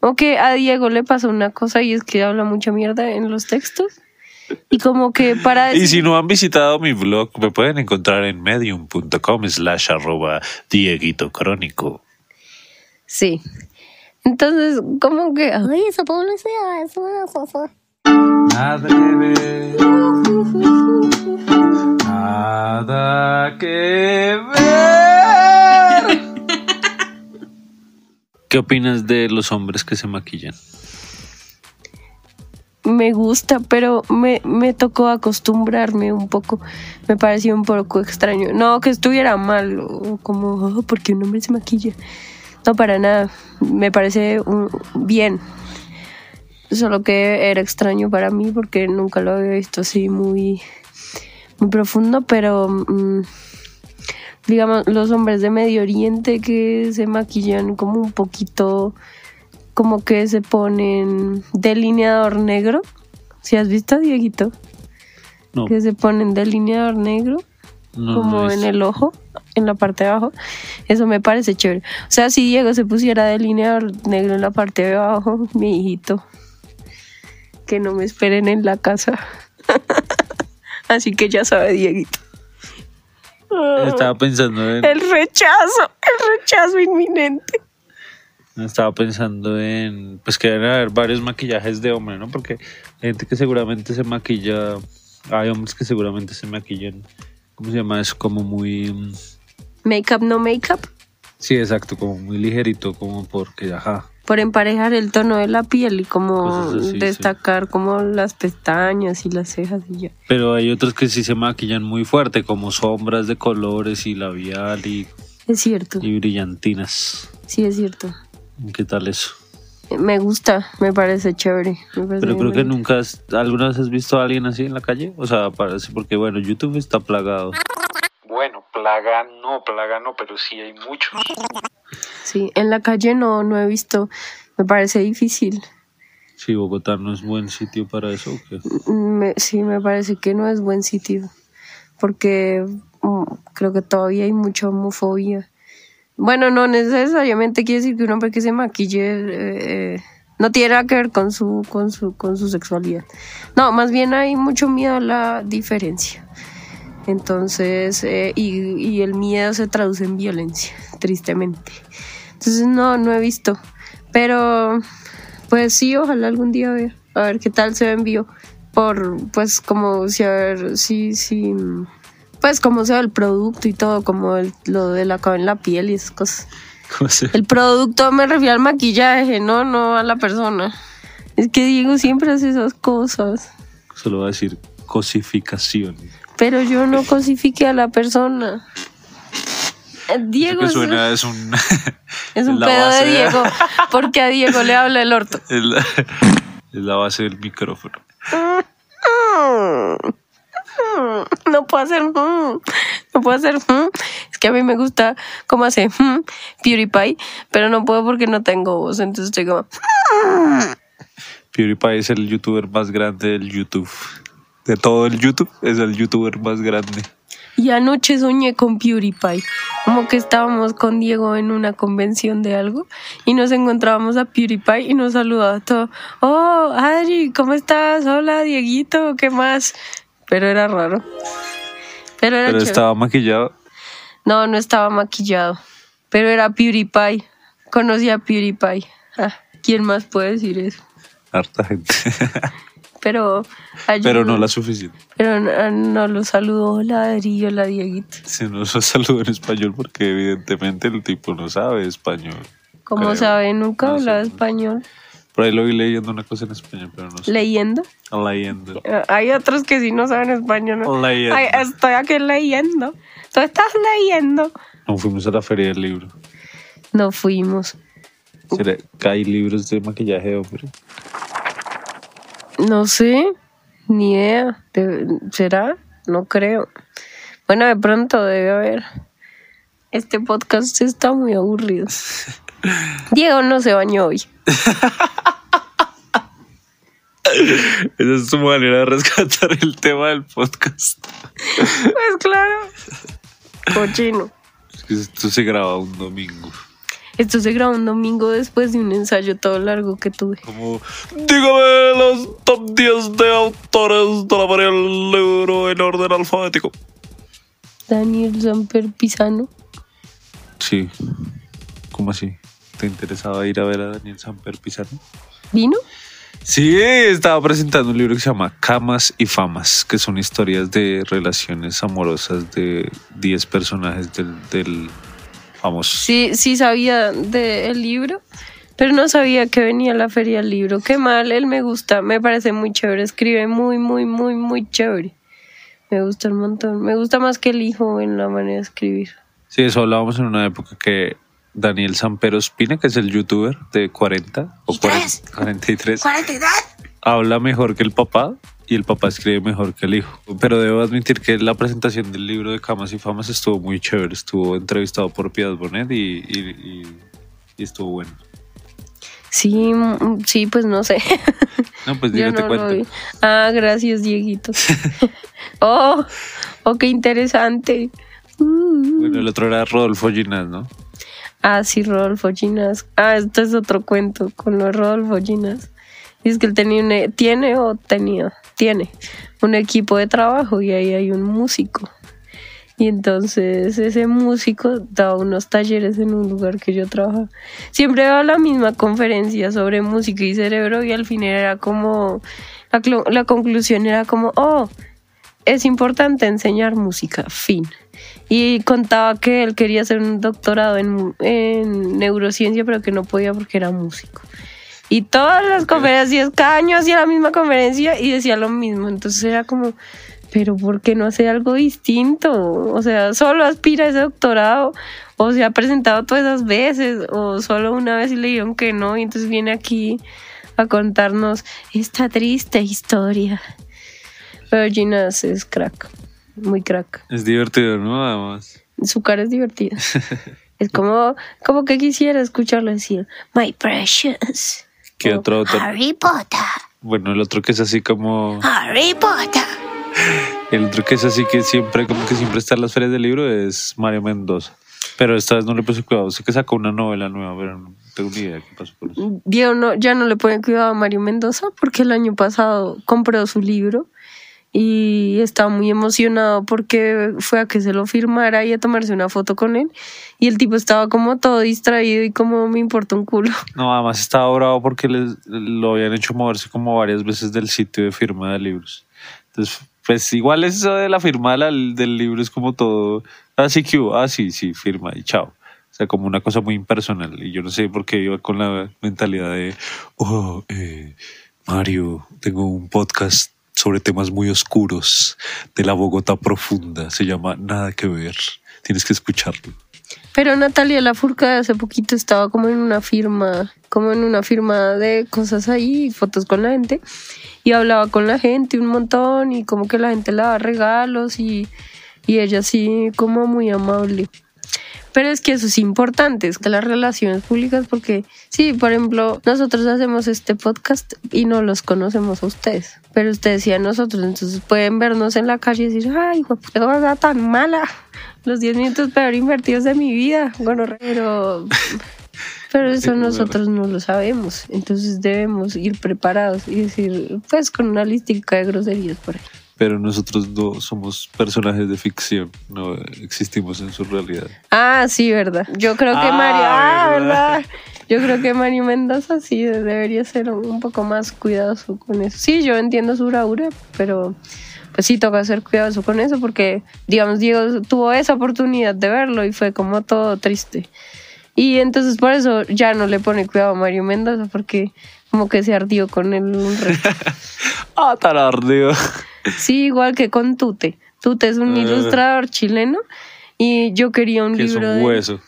O que a Diego le pasó una cosa y es que habla mucha mierda en los textos. Y como que para Y si no han visitado mi blog, me pueden encontrar en medium.com slash arroba dieguito crónico. Sí. Entonces, como que... Ay, esa publicidad es una cosa. Nada que ver. Nada que ver. ¿Qué opinas de los hombres que se maquillan? Me gusta, pero me, me tocó acostumbrarme un poco. Me pareció un poco extraño. No que estuviera mal, o como, oh, porque un hombre se maquilla. No, para nada. Me parece bien. Solo que era extraño para mí porque nunca lo había visto así muy, muy profundo, pero mm, digamos, los hombres de Medio Oriente que se maquillan como un poquito, como que se ponen delineador negro. Si has visto, Dieguito? No, Que se ponen delineador negro no, como no en el ojo, en la parte de abajo. Eso me parece chévere. O sea, si Diego se pusiera delineador negro en la parte de abajo, mi hijito, que no me esperen en la casa. Así que ya sabe, Dieguito. Estaba pensando en, El rechazo, el rechazo inminente. estaba pensando en, pues que deben haber varios maquillajes de hombre, ¿no? Porque hay gente que seguramente se maquilla, hay hombres que seguramente se maquillan, ¿cómo se llama eso? Como muy, mm, Make-up, no make-up. sí, exacto, como muy ligerito, como porque, ajá, Por emparejar el tono de la piel y como sí. destacar como las pestañas y las cejas y ya. Pero hay otros que sí se maquillan muy fuerte, como sombras de colores y labial y, Es cierto, y brillantinas. sí es cierto. ¿Qué tal eso? Me gusta, me parece chévere. me parece Pero creo que nunca, has- ¿alguna vez has visto a alguien así en la calle? O sea, parece, porque bueno, YouTube está plagado. Bueno, plaga no, plaga no, pero sí hay muchos. Sí, en la calle no, no he visto. Me parece difícil. Sí, Bogotá no es buen sitio para eso. ¿o qué? Me- sí, me parece que no es buen sitio. Porque mm, creo que todavía hay mucha homofobia. Bueno, no necesariamente quiere decir que un hombre que se maquille eh, no tiene nada que ver con su, con su, con su sexualidad. No, más bien hay mucho miedo a la diferencia. Entonces, eh, y, y el miedo se traduce en violencia, tristemente. Entonces, no, no he visto. Pero, pues sí, ojalá algún día vea. A ver qué tal se ve en vivo. Por, pues, como si, a ver, sí, sí. Pues, como sea el producto y todo, como el- lo de la en la piel y esas cosas. ¿Cómo se- El producto me refiero al maquillaje, no, no a la persona. Es que Diego siempre hace esas cosas. Solo va a decir cosificación. Pero yo no cosifique a la persona. Diego es, suena es un... es un pedo de- Diego, porque a Diego le habla el orto. es, la, es la base del micrófono. No puedo hacer. mm, No puedo hacer. mm. Es que a mí me gusta cómo hace mm, PewDiePie, pero no puedo porque no tengo voz. Entonces estoy como. PewDiePie es el youtuber más grande del YouTube. De todo el YouTube, es el youtuber más grande. Y anoche soñé con PewDiePie. Como que estábamos con Diego en una convención de algo y nos encontrábamos a PewDiePie y nos saludaba todo. Oh, Adri, ¿cómo estás? Hola, Dieguito, ¿qué más? Pero era raro. Pero era Pero estaba maquillado. No, no estaba maquillado. Pero era PewDiePie. Conocí a PewDiePie. Ah, ¿Quién más puede decir eso? Harta gente. Pero, Pero no la suficiente. pero no, no lo saludó. Hola, Adri, hola, Dieguito. Si no se saluda en español porque evidentemente el tipo no sabe español. Como Creo. sabe, nunca No sé. hablaba español. Por ahí lo vi leyendo una cosa en español, pero no sé. Leyendo. Leyendo. Eh, Hay otros que sí no saben español. ¿no? Leyendo. Ay, estoy aquí leyendo. Tú estás leyendo. No fuimos a la feria del libro. No fuimos. ¿Será que hay libros de maquillaje de hombre? No sé. Ni idea. De- ¿Será? No creo. Bueno, de pronto debe haber. Este podcast está muy aburrido. Diego no se bañó hoy. Esa es tu manera de rescatar el tema del podcast. Pues claro. Cochino. Es que esto se graba un domingo. Esto se grabó un domingo después de un ensayo todo largo que tuve. Como, dígame los top 10 de autores de la María del Libro en orden alfabético. Daniel Samper Pisano. Sí. ¿Cómo así? ¿Te interesaba ir a ver a Daniel Samper Pizarro? ¿Vino? Sí, estaba presentando un libro que se llama Camas y Famas, que son historias de relaciones amorosas de 10 personajes del, del famoso. Sí, sí sabía del libro, pero no sabía que venía a la feria del libro. Qué mal, él me gusta, me parece muy chévere, escribe muy, muy, muy, muy chévere. Me gusta un montón, me gusta más que el hijo en la manera de escribir. Sí, eso hablábamos en una época que Daniel Sampero Espina, que es el youtuber de 40 o 40, 43, 42. habla mejor que el papá y el papá escribe mejor que el hijo. Pero debo admitir que la presentación del libro de Camas y Famas estuvo muy chévere. Estuvo entrevistado por Piedad Bonet y, y, y, y estuvo bueno. Sí, mm, sí, pues no sé. No, pues Yo no lo vi. Ah, gracias, Dieguito. oh, oh, qué interesante. Uh. Bueno, el otro era Rodolfo Ginás, ¿no? Ah, sí, Rodolfo Ginas. Ah, esto es otro cuento con lo de Rodolfo Ginas. Y es que él tenía e- tiene o tenía, tiene un equipo de trabajo y ahí hay un músico. Y entonces ese músico daba unos talleres en un lugar que yo trabajaba. Siempre daba la misma conferencia sobre música y cerebro y al final era como, la conclusión era como, oh, es importante enseñar música, fin. Y contaba que él quería hacer un doctorado en, en neurociencia, pero que no podía porque era músico. Y todas las conferencias, cada año hacía la misma conferencia y decía lo mismo. Entonces era como, pero ¿por qué no hace algo distinto? O sea, solo aspira a ese doctorado, o se ha presentado todas esas veces, o solo una vez y le dijeron que no, y entonces viene aquí a contarnos esta triste historia. Pero Ginas es crack, muy crack. Es divertido, ¿no? Además. Su cara es divertida. es como, como que quisiera escucharlo decir, My precious. ¿Qué O, otro autor? Harry Potter. Bueno, el otro que es así como... Harry Potter. El otro que es así que siempre, como que siempre está en las ferias del libro es Mario Mendoza. Pero esta vez no le puse cuidado. Sé que sacó una novela nueva, pero no tengo ni idea qué pasó con eso. Diego no, ya no le pone cuidado a Mario Mendoza porque el año pasado compró su libro y estaba muy emocionado porque fue a que se lo firmara y a tomarse una foto con él. Y el tipo estaba como todo distraído y como me importa un culo. No, además estaba bravo porque les, lo habían hecho moverse como varias veces del sitio de firma de libros. Entonces, pues igual eso de la firma de la- del libro es como todo, así que hubo, ah, sí, sí, firma y chao. O sea, como una cosa muy impersonal. Y yo no sé por qué iba con la mentalidad de, oh, eh, Mario, tengo un podcast sobre temas muy oscuros de la Bogotá profunda. Se llama Nada que ver. Tienes que escucharlo. Pero Natalia Lafourcade hace poquito estaba como en una firma, como en una firma de cosas ahí, fotos con la gente, y hablaba con la gente un montón, y como que la gente le daba regalos, y, y ella así como muy amable. Pero es que eso es importante, es que las relaciones públicas, porque sí, por ejemplo, nosotros hacemos este podcast y no los conocemos a ustedes, pero ustedes sí a nosotros, entonces pueden vernos en la calle y decir, ay, qué cosa tan mala, los 10 minutos peor invertidos de mi vida, bueno, pero, pero eso nosotros no lo sabemos, entonces debemos ir preparados y decir, pues con una listica de groserías por ahí. Pero nosotros no somos personajes de ficción, no existimos en su realidad. Ah, sí, verdad. Yo creo que Ah, Mario, ah, verdad. verdad. Yo creo que Mario Mendoza sí debería ser un poco más cuidadoso con eso. Sí, yo entiendo su bravura, pero pues sí toca ser cuidadoso con eso porque, digamos, Diego tuvo esa oportunidad de verlo y fue como todo triste. Y entonces por eso ya no le pone cuidado a Mario Mendoza porque como que se ardió con él un. Ah, tan ardido. Sí, igual que con Tute. Tute es un Ah. ilustrador chileno y yo quería un Que es libro un de... hueso.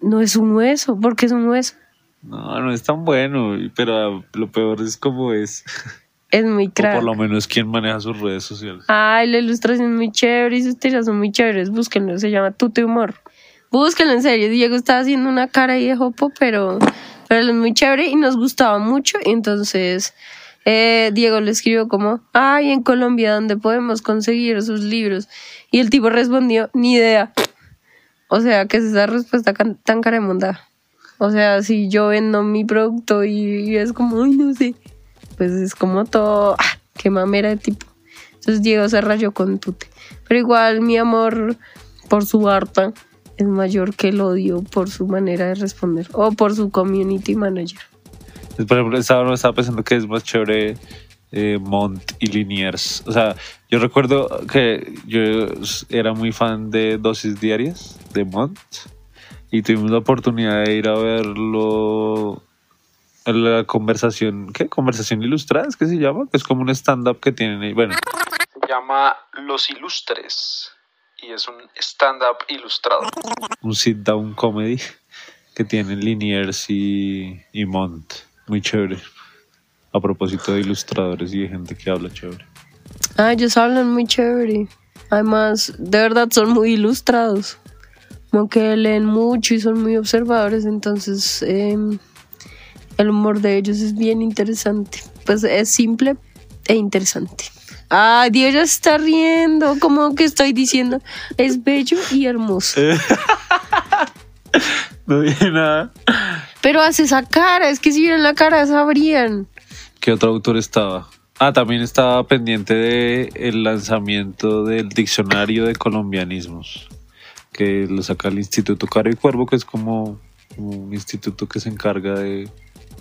No es un hueso, porque es un hueso. No, no es tan bueno, pero lo peor es cómo es. Es muy O crack. por lo menos quién maneja sus redes sociales. Ay, la ilustración es muy chévere y sus tiras son muy chéveres. Búsquenlo, se llama Tute Humor. Búsquenlo en serio. Diego estaba haciendo una cara ahí de jopo, pero, pero él es muy chévere y nos gustaba mucho. Entonces, eh, Diego le escribió como, ay, en Colombia, ¿dónde podemos conseguir sus libros? Y el tipo respondió, ni idea. O sea, ¿qué es esa respuesta tan caremunda? O sea, si yo vendo mi producto y, es como, ay, no sé, pues es como todo, ah, qué mamera de tipo. Entonces Diego se rayó con Tute. Pero igual mi amor por su harta es mayor que el odio por su manera de responder o por su community manager. Por ejemplo, estaba, estaba pensando que es más chévere eh, Mont y Liniers. O sea, yo recuerdo que yo era muy fan de dosis diarias de Mont y tuvimos la oportunidad de ir a verlo en la conversación, ¿qué? Conversación ilustrada, ¿es que se llama? Es como un stand-up que tienen ahí. Bueno. Se llama Los Ilustres y es un stand-up ilustrado. Un sit-down comedy que tienen Liniers y, y Mont. Muy chévere. A propósito de ilustradores y de gente que habla chévere. Ah, ellos hablan muy chévere. Además, de verdad son muy ilustrados. Como que leen mucho y son muy observadores. Entonces, em, el humor de ellos es bien interesante. Pues es simple e interesante. Ay, Dios ya está riendo. Como que estoy diciendo, es bello y hermoso. no dije nada. Pero hace esa cara, es que si vieran la cara sabrían. ¿Qué otro autor estaba? Ah, también estaba pendiente de el lanzamiento del diccionario de colombianismos, que lo saca el Instituto Caro y Cuervo, que es como un instituto que se encarga de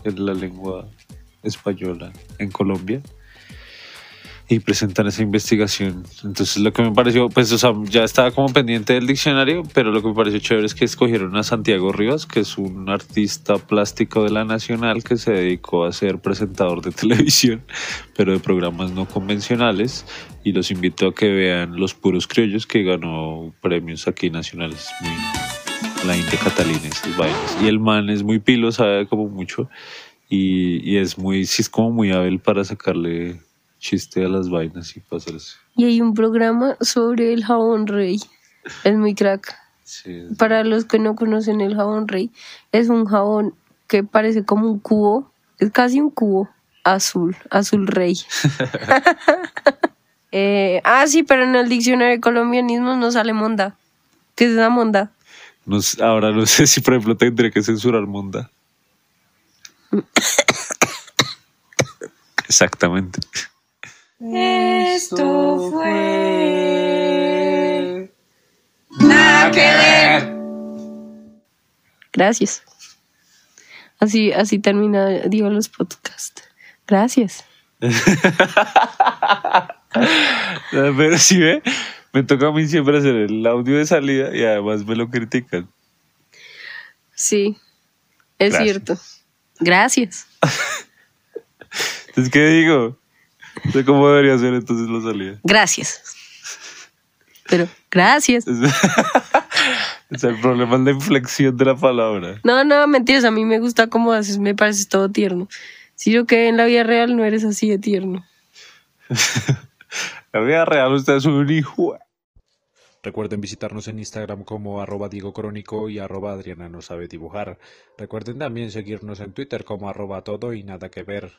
la lengua española en Colombia y presentan esa investigación. Entonces lo que me pareció, pues o sea, ya estaba como pendiente del diccionario, pero lo que me pareció chévere es que escogieron a Santiago Rivas, que es un artista plástico de la Nacional que se dedicó a ser presentador de televisión, pero de programas no convencionales, y los invito a que vean Los Puros Criollos, que ganó premios aquí nacionales, muy, la India Catalina. Y el man es muy pilo, sabe como mucho, y, y es muy, sí es como muy hábil para sacarle chiste a las vainas y pasarse. Y hay un programa sobre el jabón rey. Es muy crack. Para los que no conocen el jabón rey, es un jabón que parece como un cubo, es casi un cubo azul, azul rey. eh, ah, sí, pero en el diccionario de colombianismo no sale monda. ¿Qué es la monda? No, ahora no sé si, por ejemplo, tendré que censurar monda. Exactamente. Esto fue. Nada que ver. Gracias. Así, así termina, digo, los podcasts. Gracias. Pero si ve, me toca a mí siempre hacer el audio de salida y además me lo critican. Sí, es cierto. Gracias. Entonces, ¿qué digo? sé cómo debería ser, entonces lo salía. Gracias. Pero, gracias. es el problema es la inflexión de la palabra. No, no, mentiras. A mí me gusta cómo haces, me pareces todo tierno. Si yo que en la vida real no eres así de tierno. la vida real usted es un hijo. Recuerden visitarnos en Instagram como arroba Diego Crónico y arroba Adriana no sabe dibujar. Recuerden también seguirnos en Twitter como arroba todo y nada que ver.